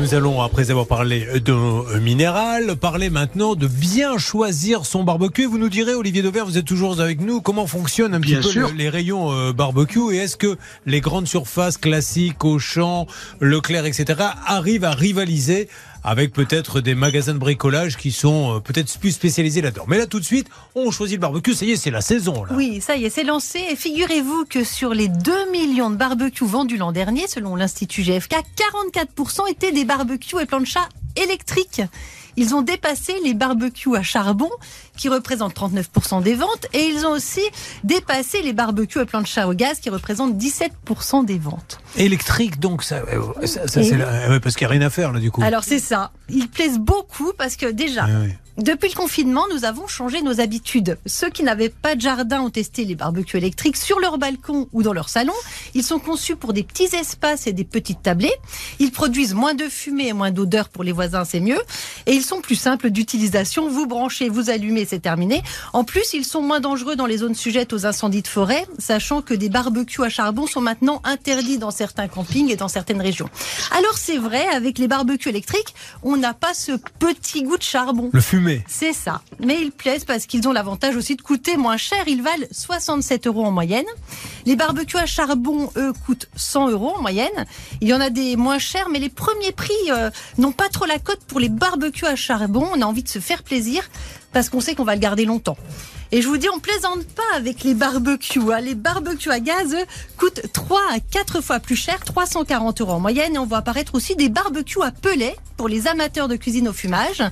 nous allons, après avoir parlé de minéral, parler maintenant de bien choisir son barbecue. Vous nous direz, Olivier Dever, vous êtes toujours avec nous, comment fonctionnent un petit peu les rayons euh, barbecue et est-ce que les grandes surfaces classiques, Auchan, Leclerc, etc., arrivent à rivaliser avec peut-être des magasins de bricolage qui sont euh, peut-être plus spécialisés là-dedans. Mais là, tout de suite, on choisit le barbecue. Ça y est, c'est la saison. Oui, ça y est, c'est lancé. Et figurez-vous que sur les 2 millions de barbecues vendus l'an dernier, selon l'Institut GFK, 44% étaient des barbecues et planchas électriques. Ils ont dépassé les barbecues à charbon, qui représentent 39% des ventes, et ils ont aussi dépassé les barbecues à plancha au gaz, qui représentent 17% des ventes. Électrique, donc, ça, ça, c'est parce qu'il n'y a rien à faire, là, du coup. Alors, c'est ça. Ils plaisent beaucoup parce que déjà, depuis le confinement, nous avons changé nos habitudes. Ceux qui n'avaient pas de jardin ont testé les barbecues électriques sur leur balcon ou dans leur salon. Ils sont conçus pour des petits espaces et des petites tablées. Ils produisent moins de fumée et moins d'odeur pour les voisins, c'est mieux. Et ils sont plus simples d'utilisation. Vous branchez, vous allumez, c'est terminé. En plus, ils sont moins dangereux dans les zones sujettes aux incendies de forêt, sachant que des barbecues à charbon sont maintenant interdits dans certains campings et dans certaines régions. Alors c'est vrai, avec les barbecues électriques, on n'a pas ce petit goût de charbon. Le c'est ça. Mais ils plaisent parce qu'ils ont l'avantage aussi de coûter moins cher. Ils valent 67 euros en moyenne. Les barbecues à charbon, eux, coûtent 100 euros en moyenne. Il y en a des moins chers, mais les premiers prix euh, n'ont pas trop la cote pour les barbecues à charbon. On a envie de se faire plaisir parce qu'on sait qu'on va le garder longtemps. Et je vous dis, on plaisante pas avec les barbecues. Hein. Les barbecues à gaz coûtent 3 à 4 fois plus cher, 340 euros en moyenne. Et on voit apparaître aussi des barbecues à pellet pour les amateurs de cuisine au fumage.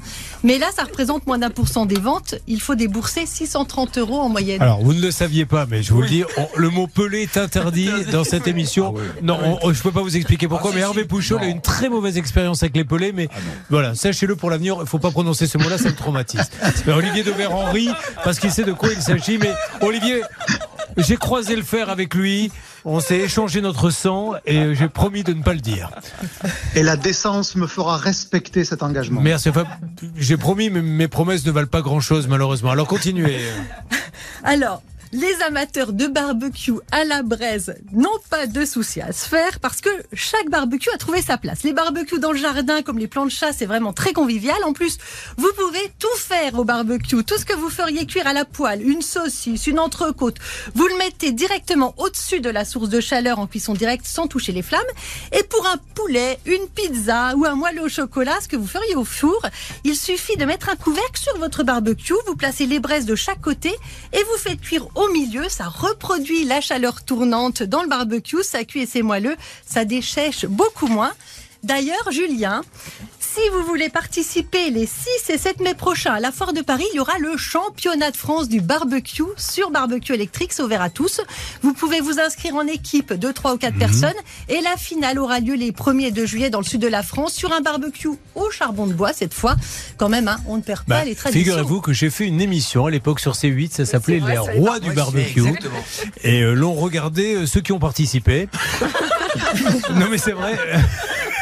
Mais là, ça représente moins d'un pour cent des ventes. Il faut débourser 630 euros en moyenne. Alors, vous ne le saviez pas, mais je vous le dis, le mot pellet est interdit dans cette émission. Ah non, je ne peux pas vous expliquer pourquoi, ah, mais Hervé Pouchot a une très mauvaise expérience avec les pelets. Mais ah, voilà, sachez-le pour l'avenir, il ne faut pas prononcer ce mot-là, ça me traumatise. Olivier Dever Henry, parce qu'il sait de quoi il s'agit. Mais Olivier, j'ai croisé le fer avec lui. On s'est échangé notre sang et j'ai promis de ne pas le dire. Et la décence me fera respecter cet engagement. Merci. j'ai promis, mais mes promesses ne valent pas grand-chose malheureusement. Alors continuez. Alors, les amateurs de barbecue à la braise n'ont pas de soucis à se faire parce que chaque barbecue a trouvé sa place. Les barbecues dans le jardin, comme les plans de chat, c'est vraiment très convivial. En plus, vous pouvez tout faire au barbecue. Tout ce que vous feriez cuire à la poêle, une saucisse, une entrecôte, vous le mettez directement au-dessus de la source de chaleur en cuisson directe sans toucher les flammes. Et pour un poulet, une pizza ou un moelleux au chocolat, ce que vous feriez au four, il suffit de mettre un couvercle sur votre barbecue, vous placez les braises de chaque côté et vous faites cuire au milieu, ça reproduit la chaleur tournante dans le barbecue, ça cuit et c'est moelleux, ça déchèche beaucoup moins. D'ailleurs, Julien, si vous voulez participer les 6 et 7 mai prochains à la Foire de Paris, il y aura le championnat de France du barbecue sur barbecue électrique, c'est ouvert à tous. Vous pouvez vous inscrire en équipe de 3 ou 4 mhm. personnes et la finale aura lieu les 1er et 2 juillet dans le sud de la France sur un barbecue au charbon de bois cette fois. Quand même, hein, on ne perd pas bah, les traditions. Figurez-vous que j'ai fait une émission à l'époque sur C8, ça s'appelait Les Rois du barbecue. Et euh, l'on regardait euh, ceux qui ont participé. non mais c'est vrai.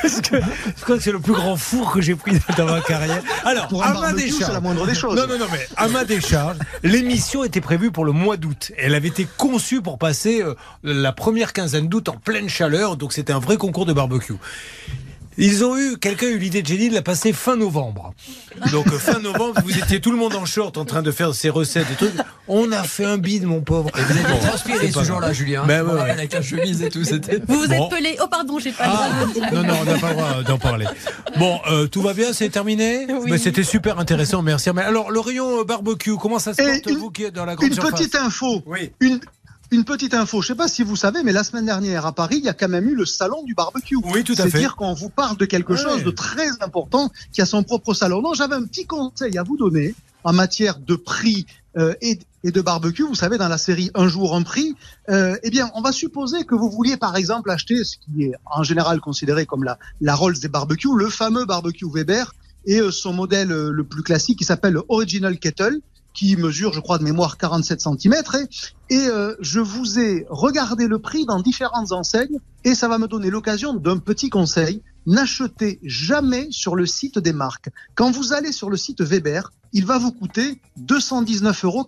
Je crois que c'est le plus grand four que j'ai pris dans ma carrière. Alors, à ma décharge. la moindre des choses. Non, non, non, mais à ma décharge, l'émission était prévue pour le mois d'août. Elle avait été conçue pour passer euh, la première quinzaine d'août en pleine chaleur, donc c'était un vrai concours de barbecue. Ils ont eu, quelqu'un a eu l'idée de génie de la passer fin novembre. Donc euh, fin novembre, vous étiez tout le monde en short en train de faire ses recettes et trucs. On a fait un bide, mon pauvre. Et vous avez transpiré ce jour-là, Julien. Ben, ouais, Avec la chemise et tout. Vous vous êtes pelé. Oh pardon, j'ai pas ah, Non, non, on n'a pas le droit d'en parler. Bon, euh, tout va bien, c'est terminé. Mais c'était super intéressant, merci. Alors le rayon euh, barbecue, comment ça se porte vous qui êtes dans la grande Une petite info. Oui. Une, une petite info, je ne sais pas si vous savez, mais la semaine dernière à Paris, il y a quand même eu le salon du barbecue. Oui, tout à fait. C'est-à-dire qu'on vous parle de quelque chose de très important qui a son propre salon. Non, j'avais un petit conseil à vous donner en matière de prix euh, et, de barbecue. Vous savez, dans la série Un jour un prix, euh, eh bien, on va supposer que vous vouliez par exemple acheter ce qui est en général considéré comme la, la Rolls des barbecues, le fameux barbecue Weber et euh, son modèle le plus classique qui s'appelle le Original Kettle qui mesure, je crois, de mémoire 47 cm. Et, et euh, je vous ai regardé le prix dans différentes enseignes et ça va me donner l'occasion d'un petit conseil. N'achetez jamais sur le site des marques. Quand vous allez sur le site Weber, il va vous coûter 219,99 euros.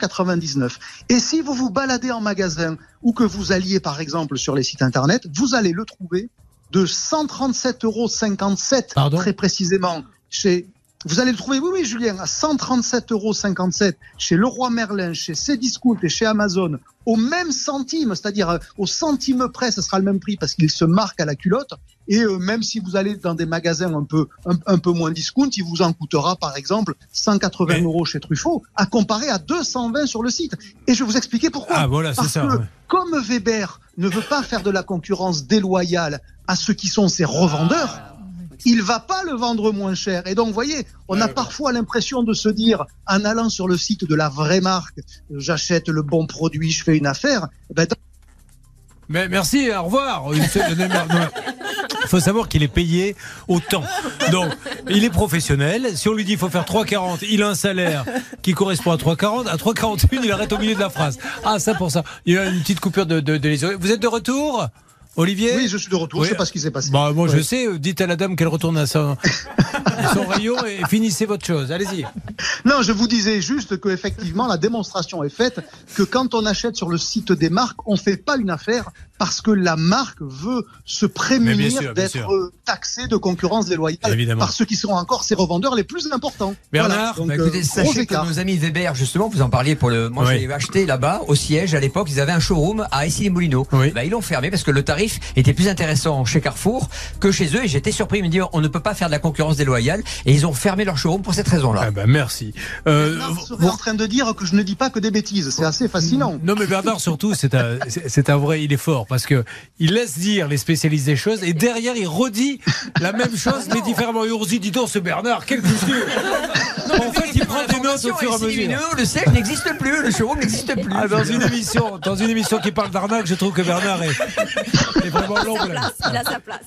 Et si vous vous baladez en magasin ou que vous alliez par exemple sur les sites internet, vous allez le trouver de 137,57 euros très précisément chez vous allez le trouver, oui, oui, Julien, à 137,57 euros chez Leroy Merlin, chez Cdiscount et chez Amazon, au même centime, c'est-à-dire euh, au centime près, ce sera le même prix parce qu'il se marque à la culotte. Et euh, même si vous allez dans des magasins un peu, un, peu moins discount, il vous en coûtera par exemple 180 euros chez Truffaut, à comparer à 220 sur le site. Et je vais vous expliquer pourquoi. Ah, voilà, parce ça, que comme Weber ne veut pas faire de la concurrence déloyale à ceux qui sont ses revendeurs, il va pas le vendre moins cher. Et donc, vous voyez, on a parfois l'impression de se dire, en allant sur le site de la vraie marque, j'achète le bon produit, je fais une affaire. Eh ben, mais merci, au revoir. Il faut savoir qu'il est payé au temps. Donc, il est professionnel. Si on lui dit qu'il faut faire 3,40, il a un salaire qui correspond à 3,40. À 3,41, il arrête au milieu de la phrase. Ah, ça pour ça. Il y a une petite coupure de, de, de... Vous êtes de retour? Olivier Oui, je suis de retour. Je sais pas ce qui s'est passé. Bah, moi, je sais. Dites à la dame qu'elle retourne à son, son rayon et finissez votre chose. Allez-y. Non, je vous disais juste qu'effectivement, la démonstration est faite que quand on achète sur le site des marques, on fait pas une affaire parce que la marque veut se prémunir d'être taxée de concurrence déloyale Évidemment. par ceux qui sont encore ses revendeurs les plus importants. Bernard, Donc, bah, écoutez, euh, sachez que nos amis Weber, justement, vous en parliez pour le. Moi, j'ai acheté là-bas au siège à l'époque. Ils avaient un showroom à Issy-les-Moulineaux. Bah, ils l'ont fermé parce que le tarif était plus intéressant chez Carrefour que chez eux. Et j'étais surpris. Ils me disent on ne peut pas faire de la concurrence déloyale. Et ils ont fermé leur showroom pour cette raison-là. Ah bah merci. Euh, vous êtes en train de dire que je ne dis pas que des bêtises. C'est assez fascinant. Non, mais Bernard, surtout, c'est un, c'est un vrai. Il est fort parce que il laisse dire les spécialistes des choses et derrière, il redit la même chose, mais différemment. Et on se dit, dis donc, ce Bernard, quel culture En fait, notes au fur et à mesure. Le siège n'existe plus, le showroom n'existe plus. Ah, dans une émission, dans une émission qui parle d'arnaque, je trouve que Bernard est, est vraiment l'ombre. Il a sa place.